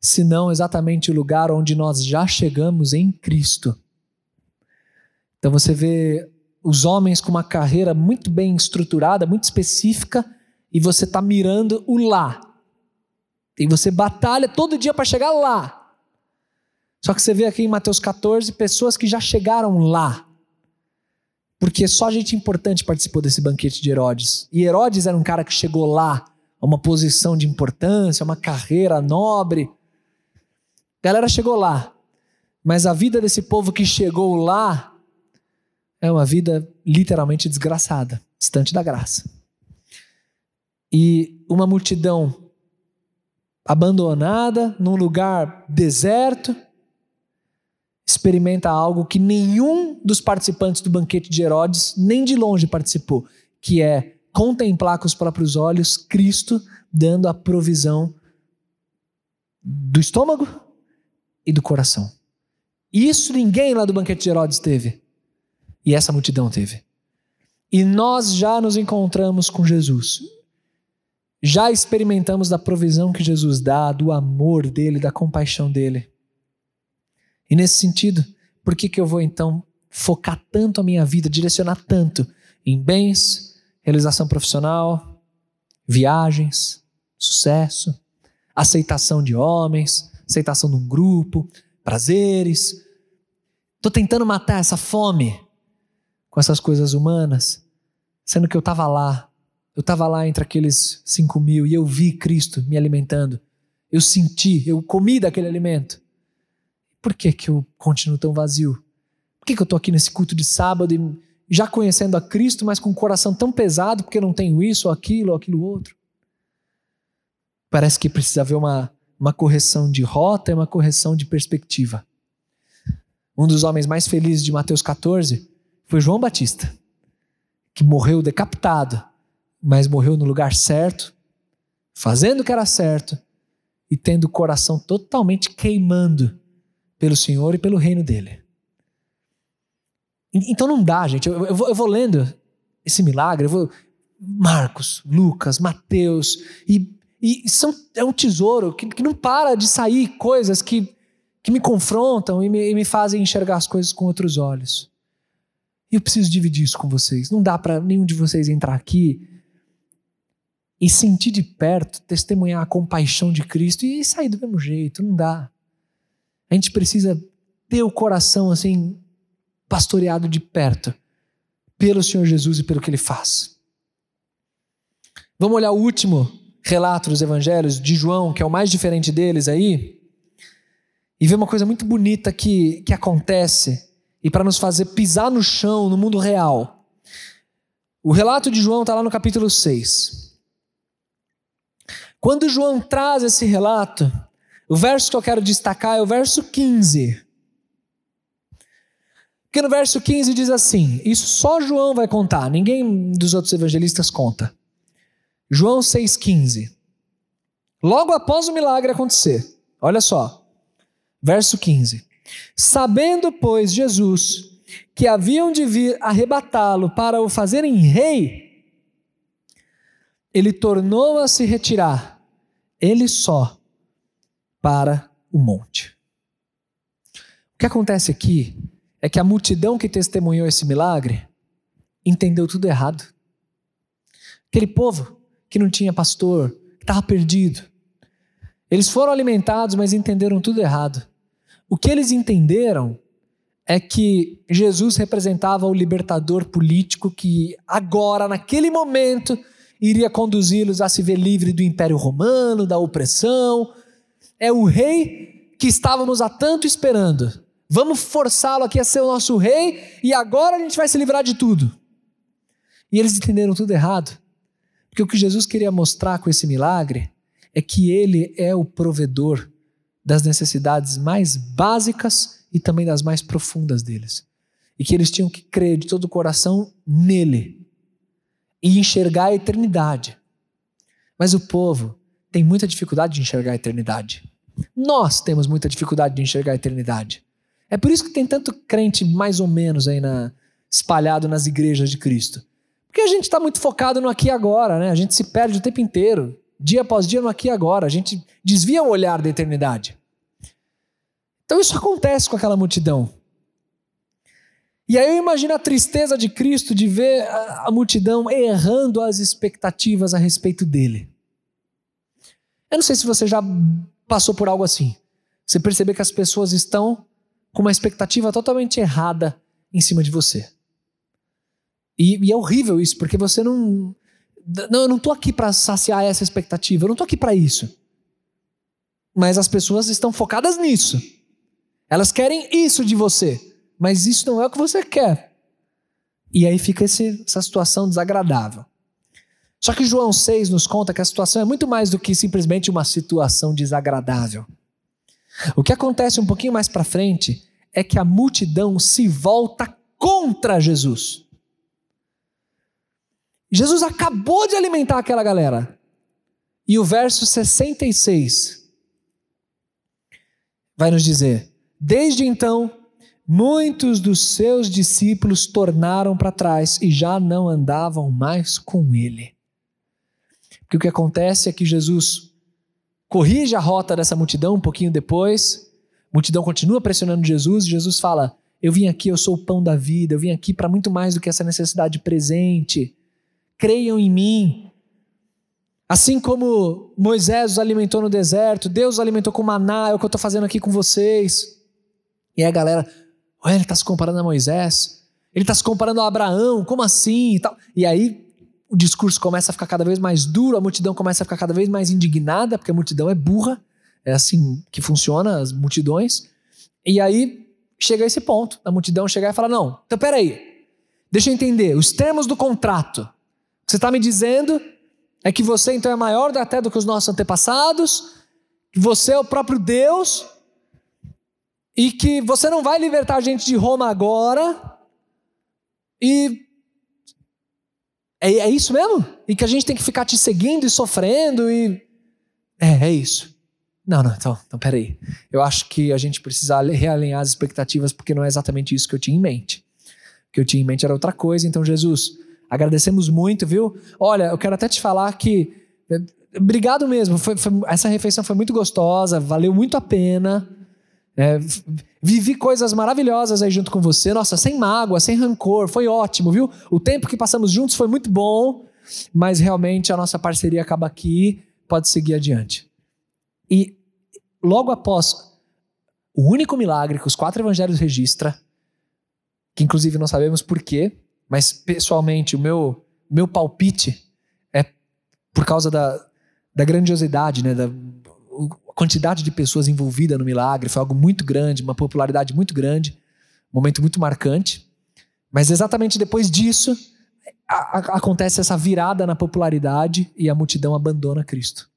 Se não exatamente o lugar onde nós já chegamos em Cristo. Então você vê os homens com uma carreira muito bem estruturada, muito específica, e você está mirando o lá. E você batalha todo dia para chegar lá. Só que você vê aqui em Mateus 14 pessoas que já chegaram lá. Porque só gente importante participou desse banquete de Herodes. E Herodes era um cara que chegou lá, a uma posição de importância, uma carreira nobre. A galera chegou lá. Mas a vida desse povo que chegou lá é uma vida literalmente desgraçada, distante da graça. E uma multidão abandonada, num lugar deserto, experimenta algo que nenhum dos participantes do banquete de Herodes nem de longe participou, que é contemplar com os próprios olhos Cristo dando a provisão do estômago e do coração. Isso ninguém lá do banquete de Herodes teve. E essa multidão teve. E nós já nos encontramos com Jesus já experimentamos da provisão que Jesus dá, do amor dele, da compaixão dele. E nesse sentido, por que, que eu vou então focar tanto a minha vida, direcionar tanto em bens, realização profissional, viagens, sucesso, aceitação de homens, aceitação de um grupo, prazeres? Estou tentando matar essa fome com essas coisas humanas, sendo que eu estava lá eu estava lá entre aqueles cinco mil e eu vi Cristo me alimentando. Eu senti, eu comi daquele alimento. Por que, que eu continuo tão vazio? Por que, que eu estou aqui nesse culto de sábado e já conhecendo a Cristo, mas com o coração tão pesado porque não tenho isso, ou aquilo, ou aquilo outro? Parece que precisa haver uma, uma correção de rota e uma correção de perspectiva. Um dos homens mais felizes de Mateus 14 foi João Batista, que morreu decapitado mas morreu no lugar certo, fazendo o que era certo e tendo o coração totalmente queimando pelo Senhor e pelo reino dele. Então não dá, gente. Eu, eu, vou, eu vou, lendo esse milagre, eu vou. Marcos, Lucas, Mateus, e, e são, é um tesouro que, que, não para de sair coisas que, que me confrontam e me, e me fazem enxergar as coisas com outros olhos. E eu preciso dividir isso com vocês. Não dá para nenhum de vocês entrar aqui e sentir de perto, testemunhar a compaixão de Cristo e sair do mesmo jeito, não dá. A gente precisa ter o coração assim pastoreado de perto pelo Senhor Jesus e pelo que ele faz. Vamos olhar o último relato dos evangelhos de João, que é o mais diferente deles aí, e ver uma coisa muito bonita que, que acontece e para nos fazer pisar no chão no mundo real. O relato de João está lá no capítulo 6. Quando João traz esse relato, o verso que eu quero destacar é o verso 15. Porque no verso 15 diz assim: Isso só João vai contar, ninguém dos outros evangelistas conta. João 6,15. Logo após o milagre acontecer, olha só, verso 15: Sabendo, pois, Jesus que haviam de vir arrebatá-lo para o fazerem rei, ele tornou a se retirar, ele só, para o monte. O que acontece aqui é que a multidão que testemunhou esse milagre entendeu tudo errado. Aquele povo que não tinha pastor, que estava perdido. Eles foram alimentados, mas entenderam tudo errado. O que eles entenderam é que Jesus representava o libertador político que agora, naquele momento, iria conduzi-los a se ver livre do Império Romano, da opressão. É o rei que estávamos há tanto esperando. Vamos forçá-lo aqui a ser o nosso rei e agora a gente vai se livrar de tudo. E eles entenderam tudo errado. Porque o que Jesus queria mostrar com esse milagre é que ele é o provedor das necessidades mais básicas e também das mais profundas deles. E que eles tinham que crer de todo o coração nele e enxergar a eternidade. Mas o povo tem muita dificuldade de enxergar a eternidade. Nós temos muita dificuldade de enxergar a eternidade. É por isso que tem tanto crente mais ou menos aí na, espalhado nas igrejas de Cristo. Porque a gente está muito focado no aqui e agora, né? A gente se perde o tempo inteiro, dia após dia no aqui e agora. A gente desvia o olhar da eternidade. Então isso acontece com aquela multidão. E aí eu imagino a tristeza de Cristo de ver a, a multidão errando as expectativas a respeito dele. Eu não sei se você já passou por algo assim. Você perceber que as pessoas estão com uma expectativa totalmente errada em cima de você. E, e é horrível isso, porque você não. Não, eu não estou aqui para saciar essa expectativa, eu não estou aqui para isso. Mas as pessoas estão focadas nisso. Elas querem isso de você, mas isso não é o que você quer. E aí fica esse, essa situação desagradável. Só que João 6 nos conta que a situação é muito mais do que simplesmente uma situação desagradável. O que acontece um pouquinho mais para frente é que a multidão se volta contra Jesus. Jesus acabou de alimentar aquela galera. E o verso 66 vai nos dizer: Desde então, muitos dos seus discípulos tornaram para trás e já não andavam mais com ele. Porque o que acontece é que Jesus corrige a rota dessa multidão um pouquinho depois. A multidão continua pressionando Jesus e Jesus fala: Eu vim aqui, eu sou o pão da vida, eu vim aqui para muito mais do que essa necessidade presente creiam em mim. Assim como Moisés os alimentou no deserto, Deus os alimentou com maná, é o que eu estou fazendo aqui com vocês. E aí a galera, olha, ele está se comparando a Moisés, ele está se comparando a Abraão, como assim? E, e aí o discurso começa a ficar cada vez mais duro, a multidão começa a ficar cada vez mais indignada, porque a multidão é burra, é assim que funciona as multidões. E aí chega esse ponto, a multidão chegar e falar: não, então peraí, deixa eu entender, os termos do contrato que você está me dizendo é que você então é maior até do que os nossos antepassados, que você é o próprio Deus, e que você não vai libertar a gente de Roma agora, e é, é isso mesmo? E que a gente tem que ficar te seguindo e sofrendo e. É, é isso. Não, não, então, então peraí. Eu acho que a gente precisa realinhar as expectativas, porque não é exatamente isso que eu tinha em mente. O que eu tinha em mente era outra coisa, então, Jesus, Agradecemos muito, viu? Olha, eu quero até te falar que. Eh, obrigado mesmo. Foi, foi, essa refeição foi muito gostosa, valeu muito a pena. É, vivi coisas maravilhosas aí junto com você. Nossa, sem mágoa, sem rancor, foi ótimo, viu? O tempo que passamos juntos foi muito bom, mas realmente a nossa parceria acaba aqui, pode seguir adiante. E logo após o único milagre que os quatro evangelhos registra, que inclusive não sabemos por quê, mas pessoalmente o meu, meu palpite é por causa da, da grandiosidade, né, da quantidade de pessoas envolvidas no milagre, foi algo muito grande, uma popularidade muito grande, um momento muito marcante. Mas exatamente depois disso, a, a, acontece essa virada na popularidade e a multidão abandona Cristo.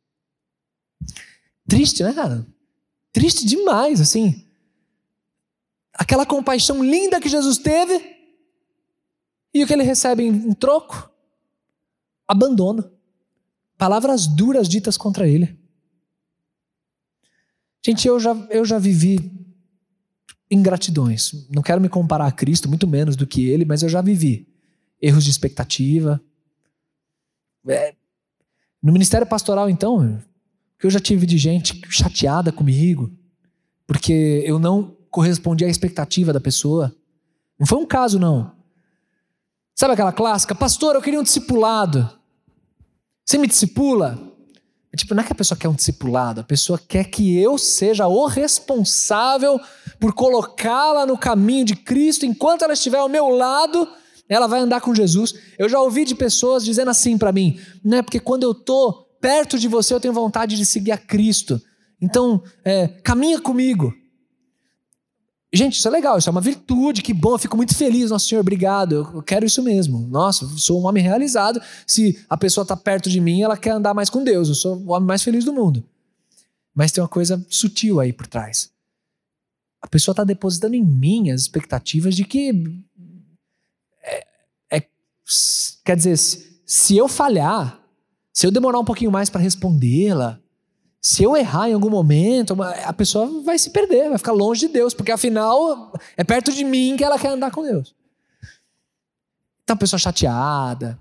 Triste, né, cara? Triste demais, assim. Aquela compaixão linda que Jesus teve, e o que ele recebe em troco? Abandono. Palavras duras ditas contra ele. Gente, eu já, eu já vivi ingratidões. Não quero me comparar a Cristo, muito menos do que ele, mas eu já vivi erros de expectativa. É, no ministério pastoral, então, que eu já tive de gente chateada comigo, porque eu não correspondi à expectativa da pessoa. Não foi um caso, não. Sabe aquela clássica? Pastor, eu queria um discipulado. Você me discipula? Tipo, não é que a pessoa quer um discipulado, a pessoa quer que eu seja o responsável por colocá-la no caminho de Cristo enquanto ela estiver ao meu lado ela vai andar com Jesus. Eu já ouvi de pessoas dizendo assim para mim, né? Porque quando eu tô perto de você, eu tenho vontade de seguir a Cristo. Então, é, caminha comigo. Gente, isso é legal, isso é uma virtude, que bom, eu fico muito feliz, nosso Senhor, obrigado, eu quero isso mesmo. Nossa, sou um homem realizado. Se a pessoa está perto de mim, ela quer andar mais com Deus, eu sou o homem mais feliz do mundo. Mas tem uma coisa sutil aí por trás. A pessoa está depositando em mim as expectativas de que Quer dizer, se eu falhar, se eu demorar um pouquinho mais para respondê-la, se eu errar em algum momento, a pessoa vai se perder, vai ficar longe de Deus, porque afinal é perto de mim que ela quer andar com Deus. Então, a pessoa chateada.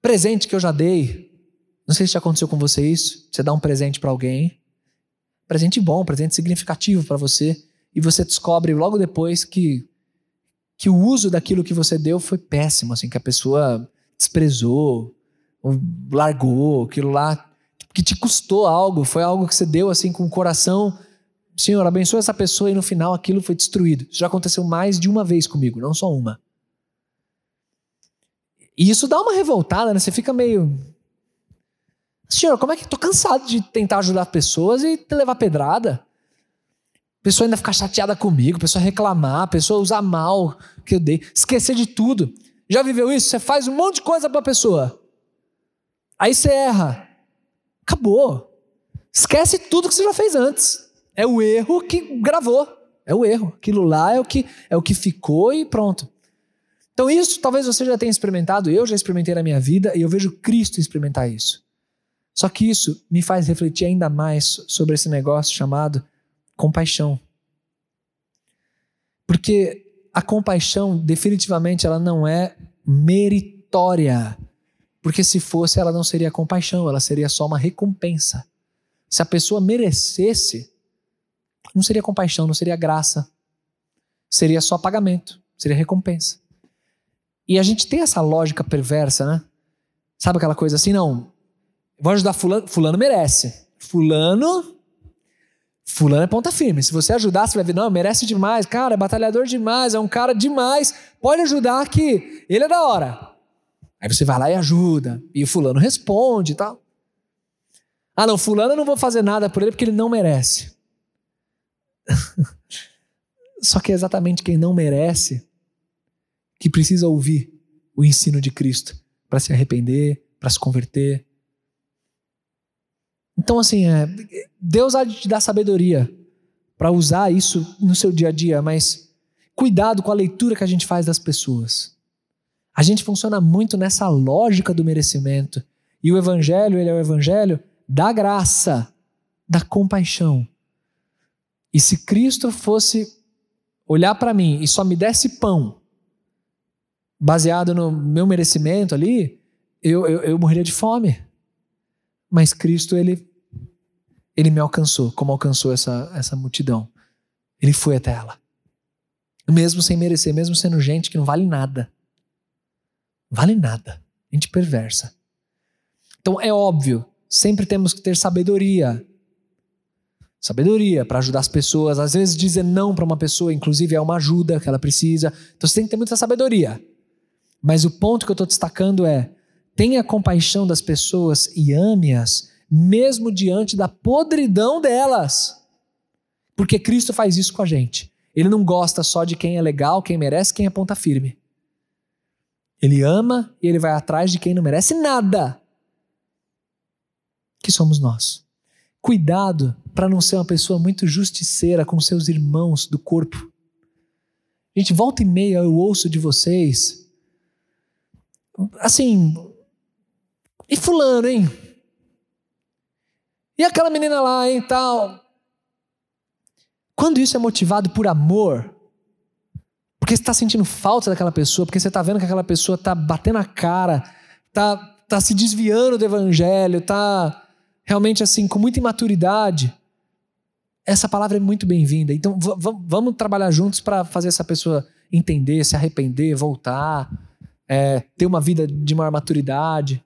Presente que eu já dei. Não sei se já aconteceu com você isso. Você dá um presente para alguém. Presente bom, presente significativo para você. E você descobre logo depois que que o uso daquilo que você deu foi péssimo, assim, que a pessoa desprezou, largou, aquilo lá que te custou algo, foi algo que você deu assim com o coração. Senhor, abençoa essa pessoa e no final aquilo foi destruído. Isso já aconteceu mais de uma vez comigo, não só uma. E isso dá uma revoltada, né? Você fica meio. Senhor, como é que. Tô cansado de tentar ajudar pessoas e levar pedrada pessoa ainda ficar chateada comigo, pessoa reclamar, pessoa usar mal que eu dei, esquecer de tudo. Já viveu isso? Você faz um monte de coisa para a pessoa. Aí você erra. Acabou. Esquece tudo que você já fez antes. É o erro que gravou. É o erro. Aquilo lá é o que é o que ficou e pronto. Então isso talvez você já tenha experimentado, eu já experimentei na minha vida e eu vejo Cristo experimentar isso. Só que isso me faz refletir ainda mais sobre esse negócio chamado compaixão. Porque a compaixão, definitivamente, ela não é meritória. Porque se fosse, ela não seria compaixão, ela seria só uma recompensa. Se a pessoa merecesse, não seria compaixão, não seria graça. Seria só pagamento, seria recompensa. E a gente tem essa lógica perversa, né? Sabe aquela coisa assim, não, vou ajudar fulano, fulano merece. Fulano Fulano é ponta firme. Se você ajudar, você vai ver, não, merece demais, cara, é batalhador demais, é um cara demais. Pode ajudar que ele é da hora. Aí você vai lá e ajuda. E o fulano responde e tal. Ah, não, fulano eu não vou fazer nada por ele porque ele não merece. Só que é exatamente quem não merece que precisa ouvir o ensino de Cristo para se arrepender, para se converter, então, assim, é, Deus há de te dar sabedoria para usar isso no seu dia a dia, mas cuidado com a leitura que a gente faz das pessoas. A gente funciona muito nessa lógica do merecimento. E o evangelho, ele é o evangelho da graça, da compaixão. E se Cristo fosse olhar para mim e só me desse pão, baseado no meu merecimento ali, eu, eu, eu morreria de fome. Mas Cristo, ele, ele me alcançou, como alcançou essa, essa multidão. Ele foi até ela. Mesmo sem merecer, mesmo sendo gente que não vale nada. Vale nada. Gente perversa. Então é óbvio, sempre temos que ter sabedoria. Sabedoria para ajudar as pessoas. Às vezes, dizer não para uma pessoa, inclusive, é uma ajuda que ela precisa. Então, você tem que ter muita sabedoria. Mas o ponto que eu estou destacando é: tenha compaixão das pessoas e ame-as, mesmo diante da podridão delas. Porque Cristo faz isso com a gente. Ele não gosta só de quem é legal, quem merece, quem é ponta firme. Ele ama e ele vai atrás de quem não merece nada. Que somos nós. Cuidado para não ser uma pessoa muito justiceira com seus irmãos do corpo. Gente, volta e meia eu ouço de vocês. Assim. E Fulano, hein? E aquela menina lá, hein? Tal. Quando isso é motivado por amor, porque você está sentindo falta daquela pessoa, porque você está vendo que aquela pessoa está batendo a cara, está tá se desviando do evangelho, está realmente assim, com muita imaturidade, essa palavra é muito bem-vinda. Então vamos trabalhar juntos para fazer essa pessoa entender, se arrepender, voltar, é, ter uma vida de maior maturidade.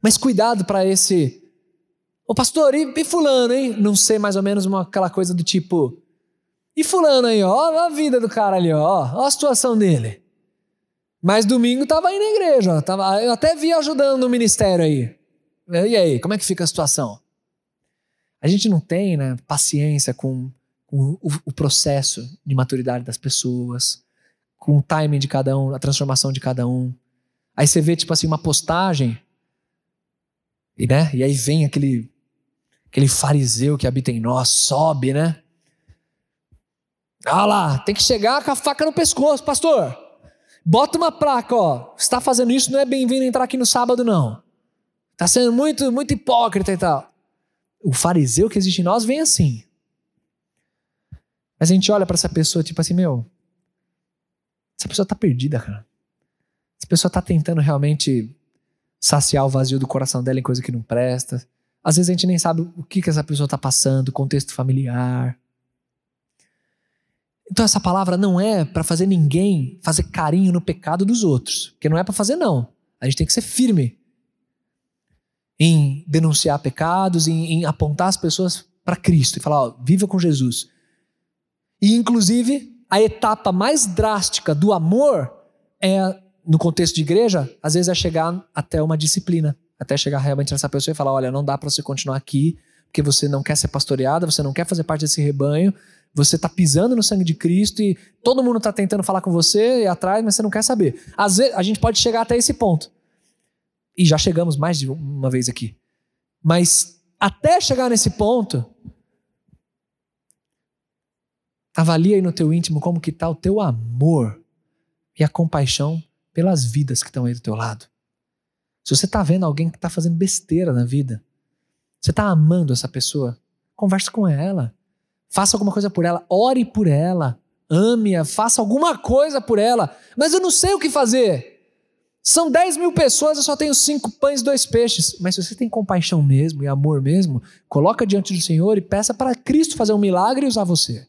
Mas cuidado para esse Ô pastor, e, e, fulano, hein? Não sei, mais ou menos uma, aquela coisa do tipo. E fulano aí, ó, a vida do cara ali, ó, ó a situação dele. Mas domingo tava aí na igreja, ó, tava, eu até vi ajudando no ministério aí. E aí, como é que fica a situação? A gente não tem né, paciência com, com o, o processo de maturidade das pessoas, com o timing de cada um, a transformação de cada um. Aí você vê, tipo assim, uma postagem, e, né, e aí vem aquele aquele fariseu que habita em nós, sobe, né? Ah lá, tem que chegar com a faca no pescoço, pastor. Bota uma placa, ó. Está fazendo isso, não é bem-vindo entrar aqui no sábado, não. Está sendo muito, muito hipócrita e tal. O fariseu que existe em nós vem assim. Mas a gente olha para essa pessoa, tipo assim, meu. Essa pessoa está perdida, cara. Essa pessoa está tentando realmente saciar o vazio do coração dela em coisa que não presta. Às vezes a gente nem sabe o que, que essa pessoa está passando, contexto familiar. Então essa palavra não é para fazer ninguém fazer carinho no pecado dos outros, porque não é para fazer não. A gente tem que ser firme em denunciar pecados, em, em apontar as pessoas para Cristo e falar, ó, viva com Jesus. E inclusive a etapa mais drástica do amor é no contexto de igreja, às vezes é chegar até uma disciplina até chegar realmente nessa pessoa e falar: olha, não dá para você continuar aqui, porque você não quer ser pastoreada, você não quer fazer parte desse rebanho, você está pisando no sangue de Cristo e todo mundo está tentando falar com você e atrás, mas você não quer saber. Às vezes a gente pode chegar até esse ponto. E já chegamos mais de uma vez aqui. Mas até chegar nesse ponto, avalia aí no teu íntimo como que está o teu amor e a compaixão pelas vidas que estão aí do teu lado. Se você está vendo alguém que está fazendo besteira na vida, você está amando essa pessoa, converse com ela. Faça alguma coisa por ela, ore por ela, ame-a, faça alguma coisa por ela. Mas eu não sei o que fazer. São 10 mil pessoas, eu só tenho cinco pães e dois peixes. Mas se você tem compaixão mesmo e amor mesmo, coloca diante do Senhor e peça para Cristo fazer um milagre e usar você.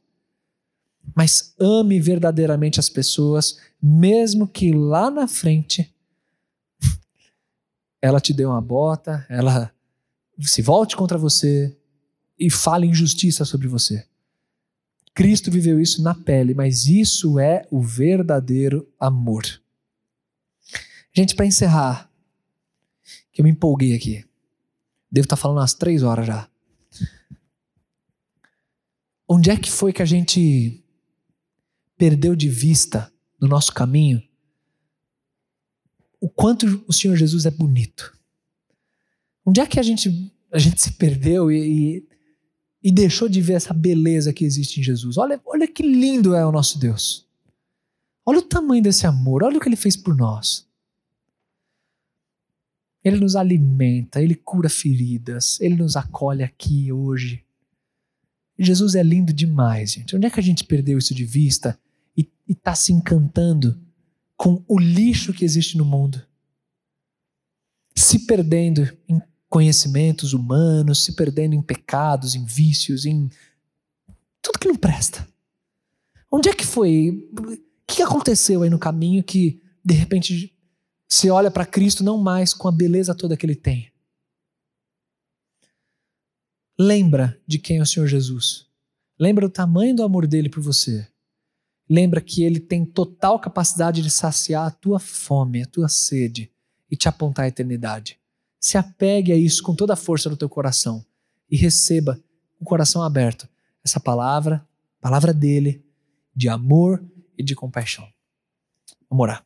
Mas ame verdadeiramente as pessoas, mesmo que lá na frente ela te dê uma bota, ela se volte contra você e fale injustiça sobre você. Cristo viveu isso na pele, mas isso é o verdadeiro amor. Gente, para encerrar, que eu me empolguei aqui. Devo estar tá falando umas três horas já. Onde é que foi que a gente perdeu de vista no nosso caminho o quanto o Senhor Jesus é bonito. Onde é que a gente, a gente se perdeu e, e, e deixou de ver essa beleza que existe em Jesus? Olha, olha que lindo é o nosso Deus. Olha o tamanho desse amor, olha o que ele fez por nós. Ele nos alimenta, ele cura feridas, ele nos acolhe aqui hoje. Jesus é lindo demais, gente. Onde é que a gente perdeu isso de vista e está se encantando com o lixo que existe no mundo, se perdendo em conhecimentos humanos, se perdendo em pecados, em vícios, em tudo que não presta. Onde é que foi? O que aconteceu aí no caminho que, de repente, se olha para Cristo não mais com a beleza toda que ele tem? lembra de quem é o Senhor Jesus. Lembra do tamanho do amor dele por você. Lembra que ele tem total capacidade de saciar a tua fome, a tua sede e te apontar à eternidade. Se apegue a isso com toda a força do teu coração e receba com o coração aberto essa palavra, palavra dele, de amor e de compaixão. Vamos orar.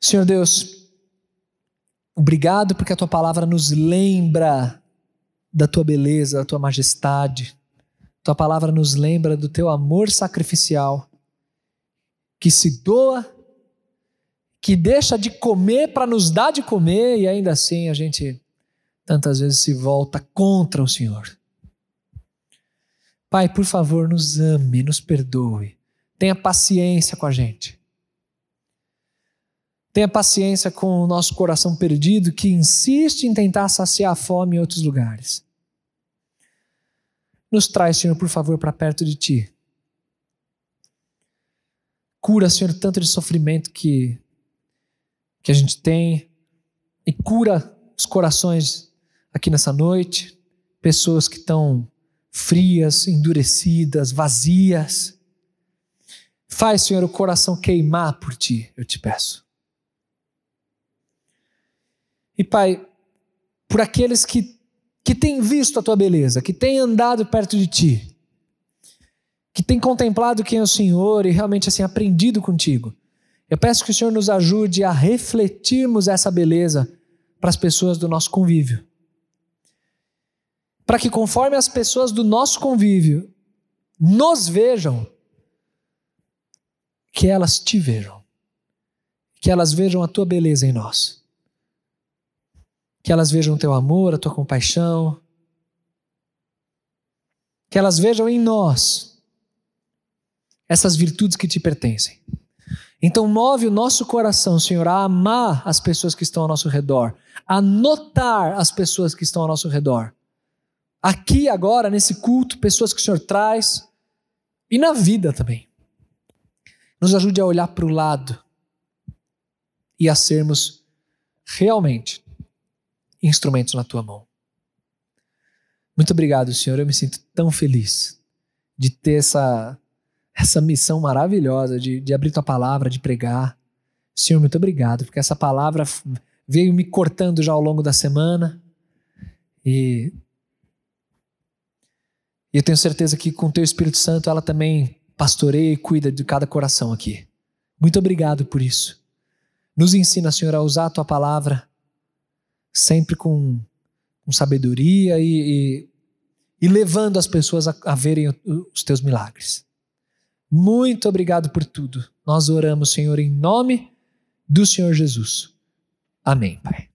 Senhor Deus, obrigado porque a tua palavra nos lembra da tua beleza, da tua majestade. Tua palavra nos lembra do teu amor sacrificial, que se doa, que deixa de comer para nos dar de comer e ainda assim a gente tantas vezes se volta contra o Senhor. Pai, por favor, nos ame, nos perdoe. Tenha paciência com a gente. Tenha paciência com o nosso coração perdido que insiste em tentar saciar a fome em outros lugares. Nos traz, Senhor, por favor, para perto de Ti. Cura, Senhor, tanto de sofrimento que, que a gente tem e cura os corações aqui nessa noite, pessoas que estão frias, endurecidas, vazias. Faz, Senhor, o coração queimar por Ti, eu te peço. E Pai, por aqueles que, que têm visto a tua beleza, que têm andado perto de ti, que têm contemplado quem é o Senhor e realmente assim aprendido contigo, eu peço que o Senhor nos ajude a refletirmos essa beleza para as pessoas do nosso convívio. Para que, conforme as pessoas do nosso convívio nos vejam, que elas te vejam, que elas vejam a tua beleza em nós que elas vejam o teu amor, a tua compaixão, que elas vejam em nós essas virtudes que te pertencem. Então, move o nosso coração, Senhor, a amar as pessoas que estão ao nosso redor, a notar as pessoas que estão ao nosso redor. Aqui, agora, nesse culto, pessoas que o Senhor traz, e na vida também. Nos ajude a olhar para o lado e a sermos realmente instrumentos na tua mão. Muito obrigado, Senhor. Eu me sinto tão feliz de ter essa, essa missão maravilhosa de, de abrir tua palavra, de pregar. Senhor, muito obrigado, porque essa palavra veio me cortando já ao longo da semana. E, e eu tenho certeza que com o teu Espírito Santo ela também pastoreia e cuida de cada coração aqui. Muito obrigado por isso. Nos ensina, Senhor, a usar a tua palavra sempre com, com sabedoria e, e, e, levando as pessoas a, a verem os teus milagres. Muito obrigado por tudo. Nós oramos, Senhor, em nome do Senhor Jesus. Amém, Pai.